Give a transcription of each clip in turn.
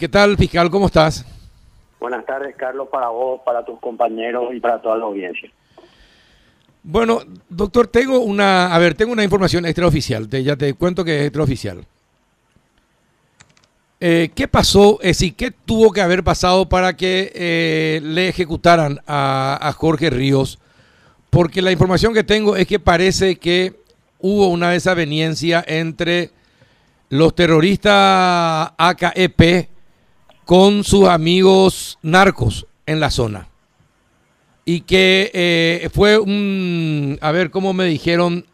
¿Qué tal, fiscal? ¿Cómo estás? Buenas tardes, Carlos, para vos, para tus compañeros y para toda la audiencia. Bueno, doctor, tengo una, a ver, tengo una información extraoficial, te, ya te cuento que es extraoficial. Eh, ¿Qué pasó? Es decir, ¿qué tuvo que haber pasado para que eh, le ejecutaran a, a Jorge Ríos? Porque la información que tengo es que parece que hubo una desaveniencia entre los terroristas AKEP con sus amigos narcos en la zona. Y que eh, fue un, a ver cómo me dijeron,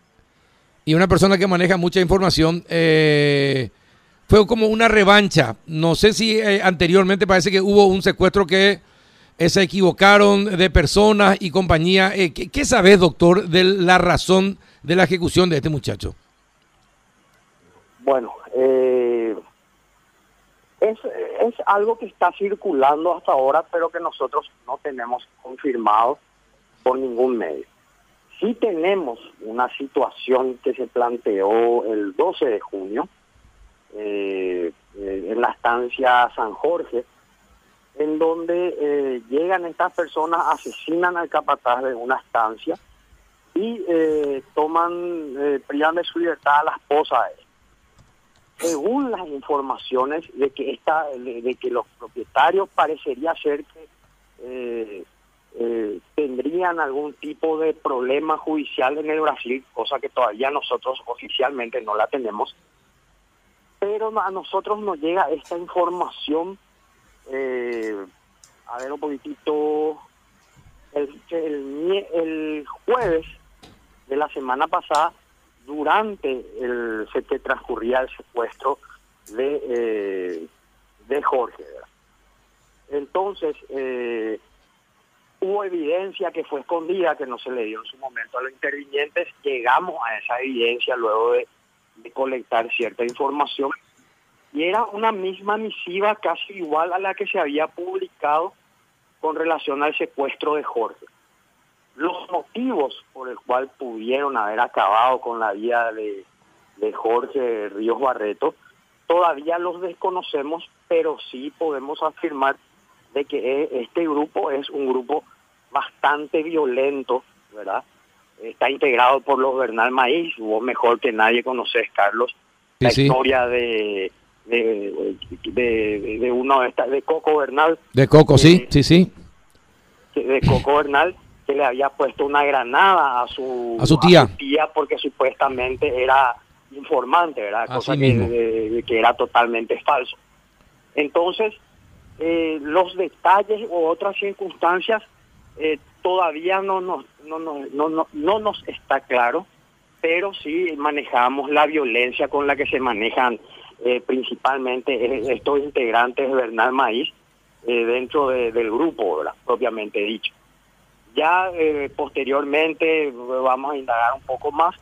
y una persona que maneja mucha información, eh, fue como una revancha. No sé si eh, anteriormente parece que hubo un secuestro que se equivocaron de personas y compañía. ¿qué, ¿Qué sabes, doctor, de la razón de la ejecución de este muchacho? Bueno, eh, es, es algo que está circulando hasta ahora, pero que nosotros no tenemos confirmado por ningún medio. Sí tenemos una situación que se planteó el 12 de junio eh, eh, en la estancia San Jorge, en donde eh, llegan estas personas, asesinan al capataz de una estancia y eh, toman, privan de su libertad a la esposa de él. Según las informaciones de que esta, de, que los propietarios parecería ser que eh, eh, tendrían algún tipo de problema judicial en el Brasil, cosa que todavía nosotros oficialmente no la tenemos, pero a nosotros nos llega esta información, eh, a ver un poquitito, el, el, el jueves de la semana pasada, durante el que transcurría el secuestro de, eh, de Jorge. Entonces, eh, hubo evidencia que fue escondida, que no se le dio en su momento a los intervinientes. Llegamos a esa evidencia luego de, de colectar cierta información. Y era una misma misiva casi igual a la que se había publicado con relación al secuestro de Jorge. Los motivos por el cual pudieron haber acabado con la vida de, de Jorge Ríos Barreto todavía los desconocemos, pero sí podemos afirmar de que eh, este grupo es un grupo bastante violento, ¿verdad? Está integrado por los Bernal Maíz, vos mejor que nadie conoces, Carlos, la Sí, historia de, de, de, de uno de, de Coco Bernal, De Coco, sí, Sí. sí, sí. de Coco Bernal, que le había puesto una granada a su, A su tía. tía porque supuestamente era informante, ¿verdad? Así Cosa que, era totalmente falso. Entonces, eh, los detalles u otras circunstancias eh, todavía no nos, no, no, no, no, no nos está claro, pero sí manejamos la violencia con la que se manejan eh, principalmente eh, estos integrantes de Bernal Maíz eh, dentro de- del grupo, ¿verdad? propiamente dicho. Ya eh, posteriormente eh, vamos a indagar un poco más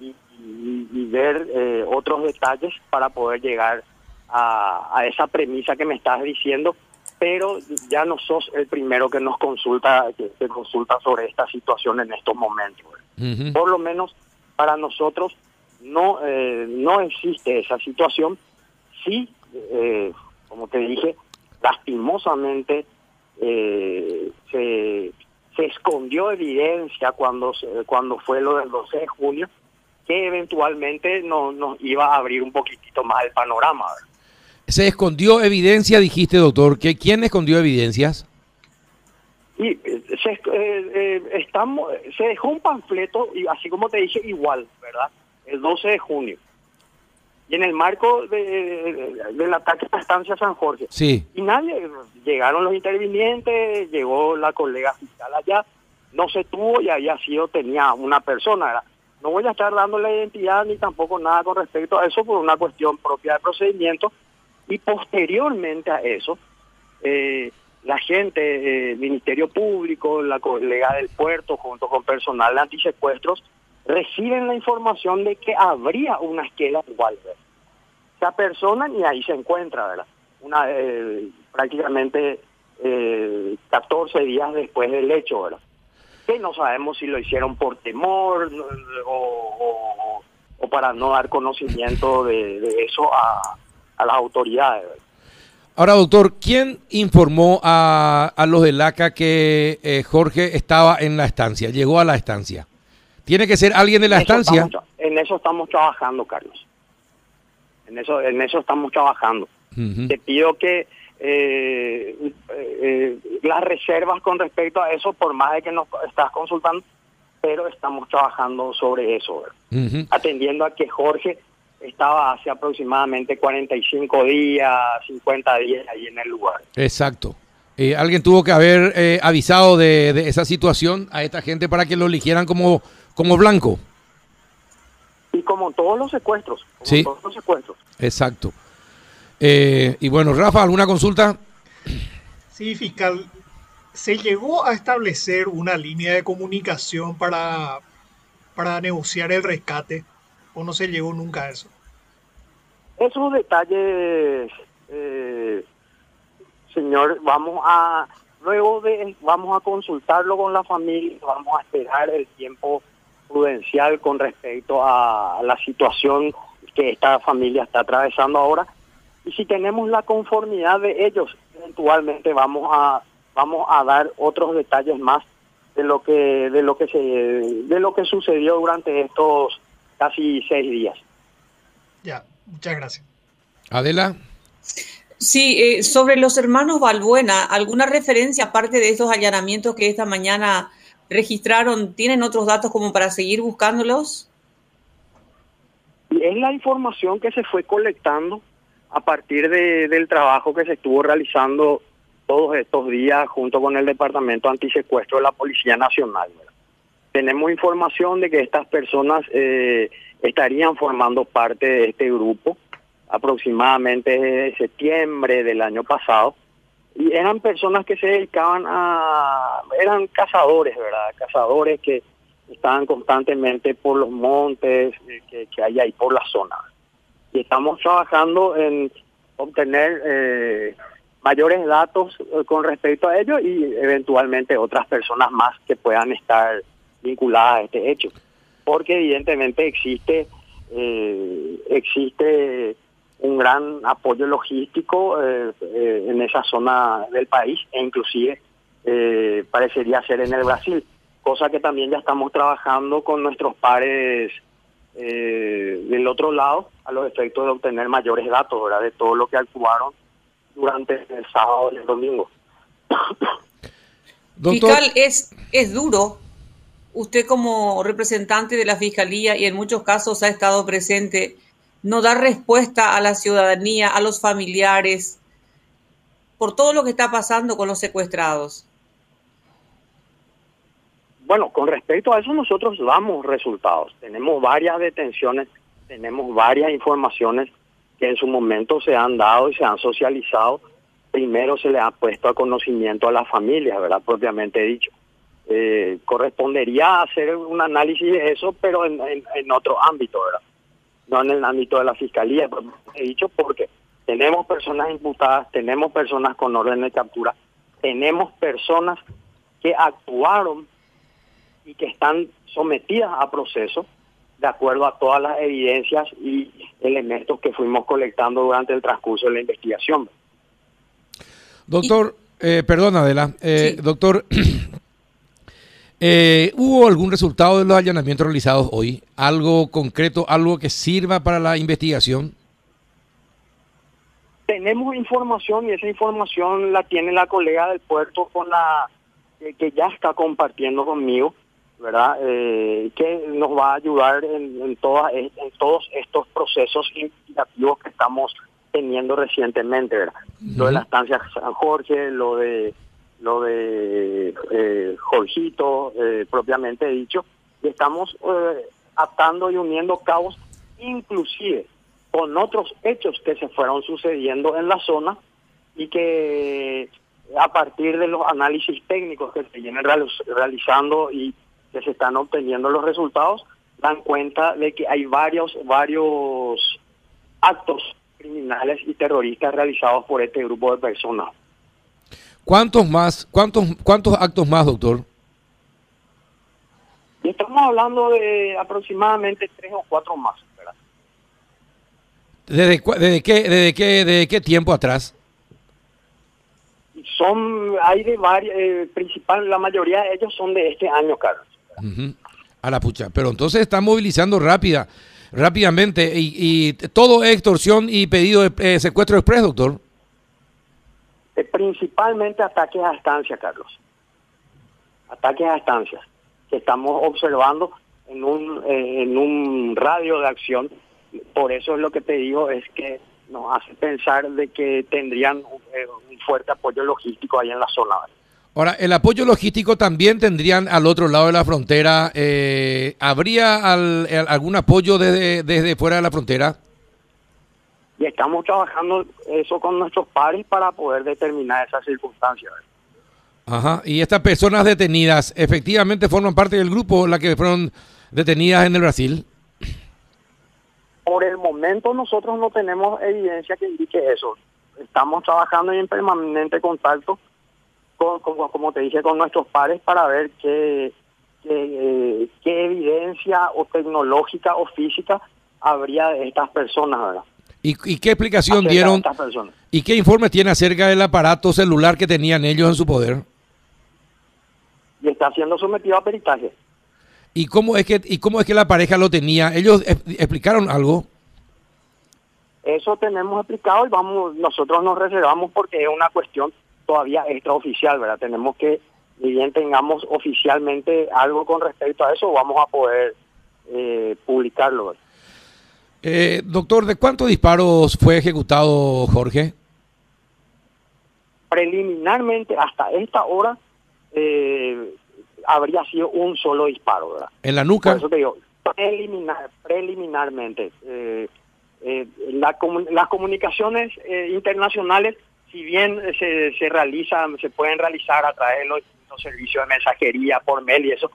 y, y- y ver eh, otros detalles para poder llegar a, a esa premisa que me estás diciendo, pero ya no sos el primero que nos consulta, que, que consulta sobre esta situación en estos momentos. Por lo menos para nosotros no eh, no existe esa situación. Sí, eh, como te dije, lastimosamente eh, se, se escondió evidencia cuando cuando fue lo del 12 de junio que eventualmente no, nos iba a abrir un poquitito más el panorama. Se escondió evidencia, dijiste, doctor. que ¿Quién escondió evidencias? Y eh, se, eh, eh, estamos, se dejó un panfleto, y así como te dije, igual, ¿verdad? El 12 de junio. Y en el marco de, de- del ataque a la estancia San Jorge. Sí. Y nadie, llegaron los intervinientes, llegó la colega fiscal allá, no se tuvo y había sido, tenía una persona. ¿verdad? No voy a estar dando la identidad ni tampoco nada con respecto a eso por una cuestión propia de procedimiento. Y posteriormente a eso, eh, la gente, eh, Ministerio Público, la colega del puerto, junto con personal de antisecuestros, reciben la información de que habría una esquela igual. ¿verdad? Se apersonan y ahí se encuentra, ¿verdad? Una, eh, prácticamente eh, 14 días después del hecho, ¿verdad? Que no sabemos si lo hicieron por temor o, para no dar conocimiento de, eso a, las autoridades. Ahora, doctor, ¿quién informó a, a los de LACA que eh, Jorge estaba en la estancia, llegó a la estancia? ¿Tiene que ser alguien de la En estancia? estamos en eso estamos trabajando, Carlos. En eso, en eso estamos trabajando. Te pido que eh, eh, eh, las reservas con respecto a eso, por más de que nos estás consultando, pero estamos trabajando sobre eso, atendiendo a que Jorge estaba hace aproximadamente 45 días, 50 días ahí en el lugar. Exacto. Eh, alguien tuvo que haber eh, avisado de, de esa situación a esta gente para que lo eligieran como, como blanco. Y como todos los secuestros, como Sí. todos los secuestros. Exacto. Eh, y bueno, Rafa, ¿alguna consulta? Sí, fiscal, ¿se llegó a establecer una línea de comunicación para, para negociar el rescate o no se llegó nunca a eso? Esos detalles, eh, señor, vamos a, luego de, vamos a consultarlo con la familia, vamos a esperar el tiempo prudencial con respecto a la situación que esta familia está atravesando ahora. Y si tenemos la conformidad de ellos, eventualmente vamos a, vamos a dar otros detalles más de lo que, de lo que se, de lo que sucedió durante estos casi seis días. Ya, muchas gracias. Adela. Sí, eh, sobre los hermanos Balbuena, ¿alguna referencia aparte de estos allanamientos que esta mañana registraron? ¿Tienen otros datos como para seguir buscándolos? Es la información que se fue colectando a partir de- del trabajo que se estuvo realizando todos estos días junto con el Departamento Antisecuestro de la Policía Nacional. Tenemos información de que estas personas eh, estarían formando parte de este grupo aproximadamente desde septiembre del año pasado y eran personas que se dedicaban a eran cazadores verdad cazadores que estaban constantemente por los montes eh, que, que hay ahí por la zona. Y estamos trabajando en obtener eh, mayores datos eh, con respecto a ello y eventualmente otras personas más que puedan estar vinculadas a este hecho. Porque evidentemente existe eh, existe un gran apoyo logístico eh, eh, en esa zona del país e inclusive eh, parecería ser en el Brasil, cosa que también ya estamos trabajando con nuestros pares eh, del otro lado a los efectos de obtener mayores datos ¿verdad? de todo lo que actuaron durante el sábado y el domingo. Doctor, Fiscal, es, es duro. Usted como representante de la Fiscalía y en muchos casos ha estado presente, no dar respuesta a la ciudadanía, a los familiares, por todo lo que está pasando con los secuestrados. Bueno, con respecto a eso nosotros damos resultados. Tenemos varias detenciones, tenemos varias informaciones que en su momento se han dado y se han socializado. Primero se le ha puesto a conocimiento a las familias, ¿verdad? Propiamente dicho. Eh, correspondería hacer un análisis de eso, pero en, en, en otro ámbito, ¿verdad? No en el ámbito de la fiscalía, propiamente dicho, porque tenemos personas imputadas, tenemos personas con orden de captura, tenemos personas que actuaron y que están sometidas a proceso de acuerdo a todas las evidencias y elementos que fuimos colectando durante el transcurso de la investigación. doctor, eh, perdón Adela, eh, Sí. doctor, eh, ¿hubo algún resultado de los allanamientos realizados hoy? ¿Algo concreto, algo que sirva para la investigación? Tenemos información y esa información la tiene la colega del puerto con la que, que ya está compartiendo conmigo, ¿verdad? Eh, que nos va a ayudar en, en, todas, en todos estos procesos investigativos que estamos teniendo recientemente, ¿verdad? Lo de la estancia San Jorge, lo de lo de eh, Jorgito, eh, propiamente dicho, y estamos eh, atando y uniendo cabos, inclusive con otros hechos que se fueron sucediendo en la zona y que a partir de los análisis técnicos que se vienen real- realizando y que se están obteniendo los resultados, dan cuenta de que hay varios, varios actos criminales y terroristas realizados por este grupo de personas. ¿Cuántos más, cuántos, cuántos actos más, doctor? Estamos hablando de aproximadamente tres o cuatro más, ¿verdad? ¿Desde, desde qué, desde qué, desde qué tiempo atrás? son, hay de varias, eh, principal, la mayoría de ellos son de este año, Carlos. A la pucha, pero entonces están movilizando rápida, rápidamente y, todo es extorsión y pedido de eh, secuestro express, doctor. Eh, principalmente ataques a estancias, Carlos. Ataques a estancias que estamos observando en un, en un radio de acción. Por eso es lo que te digo, es que nos hace pensar de que tendrían eh, un fuerte apoyo logístico ahí en la zona. Ahora, el apoyo logístico también tendrían al otro lado de la frontera. Eh, ¿Habría algún apoyo desde, desde fuera de la frontera? Y estamos trabajando eso con nuestros pares para poder determinar esas circunstancias. Ajá. ¿Y estas personas detenidas efectivamente forman parte del grupo, las que fueron detenidas en el Brasil? Por el momento nosotros no tenemos evidencia que indique eso. Estamos trabajando en permanente contacto, con, como te dije, con nuestros pares para ver qué, qué, evidencia o tecnológica o física habría de estas personas, ¿verdad? ¿Y, qué explicación dieron? ¿Y qué informe tiene acerca del aparato celular que tenían ellos en su poder? Y está siendo sometido a peritaje. ¿Y cómo es que y cómo es que la pareja lo tenía? ¿Ellos explicaron algo? Eso tenemos explicado y vamos nosotros nos reservamos porque es una cuestión todavía extraoficial, ¿verdad? Tenemos que ni bien tengamos oficialmente algo con respecto a eso, vamos a poder eh, publicarlo. Eh, doctor, ¿de cuántos disparos fue ejecutado Jorge? Preliminarmente, hasta esta hora, eh, habría sido un solo disparo, ¿verdad? ¿En la nuca? Por eso te digo, preliminar, preliminarmente. Eh, eh, la, las comunicaciones eh, internacionales, si bien se, se realizan, se pueden realizar a través de los, servicios de mensajería por mail y eso,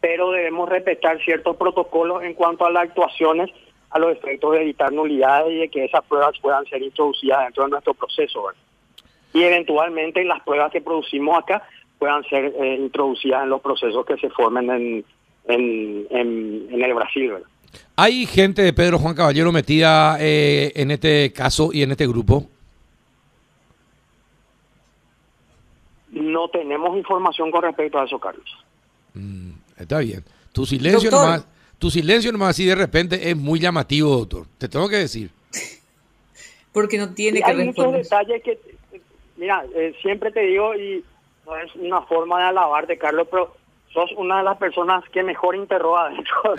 pero debemos respetar ciertos protocolos en cuanto a las actuaciones a los efectos de evitar nulidades y de que esas pruebas puedan ser introducidas dentro de nuestro proceso. ¿verdad? Y eventualmente las pruebas que producimos acá puedan ser eh, introducidas en los procesos que se formen en, en, el Brasil. ¿Hay gente de Pedro Juan Caballero metida eh, en este caso y en este grupo? No tenemos información con respecto a eso, Carlos. Mm, está bien. Tu silencio nomás, tu silencio nomás así de repente es muy llamativo, doctor. Te tengo que decir. Porque no tiene que Hay muchos detalles que, mira, eh, siempre te digo y no es una forma de alabarte, Carlos, pero sos una de las personas que mejor interroga dentro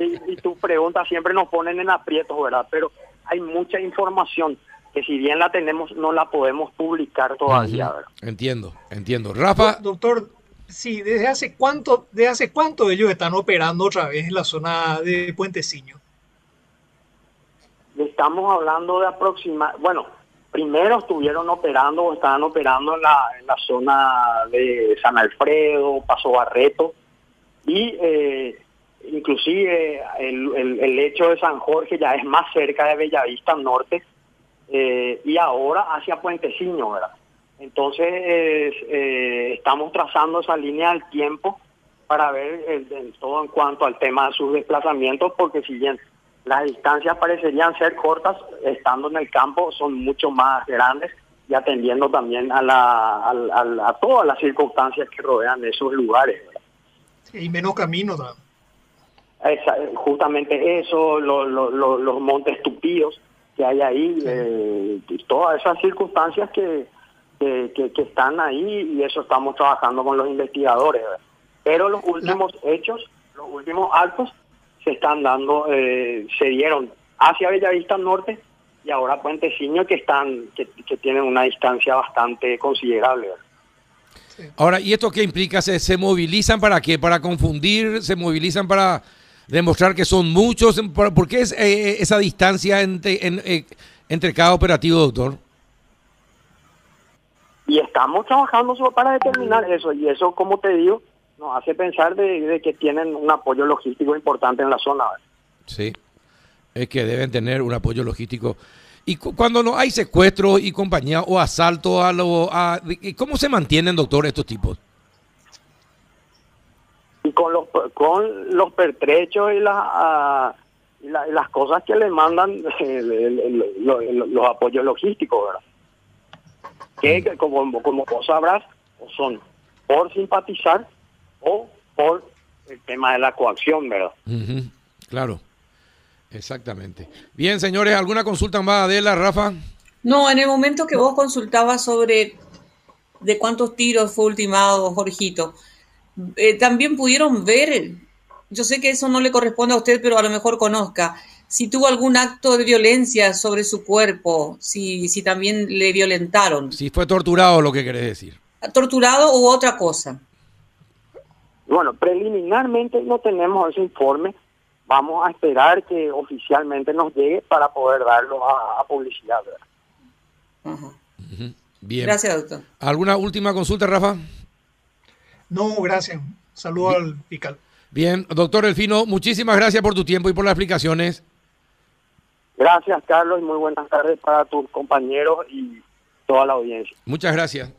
y, y tus preguntas siempre nos ponen en aprietos, ¿verdad? Pero hay mucha información que si bien la tenemos, no la podemos publicar todavía, ¿verdad? Entiendo, entiendo. Rafa. Doctor, sí, ¿desde hace cuánto, de hace cuánto ellos están operando otra vez en la zona de Puenteciño? Estamos hablando de aproximadamente, bueno, primero estuvieron operando o estaban operando en la, en la zona de San Alfredo, Paso Barreto y eh, inclusive el, el, hecho de San Jorge ya es más cerca de Bellavista Norte eh, y ahora hacia Puenteciño, ¿verdad? Entonces eh, estamos trazando esa línea del tiempo para ver todo en cuanto al tema de sus desplazamientos, porque si bien las distancias parecerían ser cortas, estando en el campo son mucho más grandes y atendiendo también a, la, a, todas las circunstancias que rodean esos lugares. y menos camino justamente eso, los montes tupidos que hay ahí, eh, todas esas circunstancias que, que, están ahí y eso estamos trabajando con los investigadores. Pero los últimos hechos, los últimos actos se están dando, eh, se dieron hacia Bellavista Norte y ahora Puenteciño que están, que, tienen una distancia bastante considerable. Ahora, ¿y esto qué implica? ¿Se, ¿Se movilizan para qué? ¿Para confundir? ¿Se movilizan para demostrar que son muchos? ¿Por qué es eh, esa distancia entre, eh, entre cada operativo, doctor? Y estamos trabajando para determinar eso, y eso, como te digo, nos hace pensar de, que tienen un apoyo logístico importante en la zona. Sí, es que deben tener un apoyo logístico. Y cuando no hay secuestro y compañía o asalto a lo, a, ¿cómo se mantienen, doctor, estos tipos? Y con los con los pertrechos y las las cosas que le mandan los apoyos logísticos, ¿verdad? Que, como, como vos sabrás, son por simpatizar o por el tema de la coacción, ¿verdad? Claro, exactamente. Bien, señores, ¿alguna consulta más, Adela, Rafa? No, en el momento que vos consultabas sobre de cuántos tiros fue ultimado Jorgito, eh, también pudieron ver, yo sé que eso no le corresponde a usted, pero a lo mejor conozca, si tuvo algún acto de violencia sobre su cuerpo, si, si también le violentaron. Si fue torturado, lo que querés decir. ¿Torturado u otra cosa? Bueno, preliminarmente no tenemos ese informe. Vamos a esperar que oficialmente nos llegue para poder darlo a, publicidad. Bien. Gracias, doctor. ¿Alguna última consulta, Rafa? No, gracias. Saludo al fiscal. Bien, doctor Elfino, muchísimas gracias por tu tiempo y por las explicaciones. Gracias, Carlos, y muy buenas tardes para tus compañeros y toda la audiencia. Muchas gracias.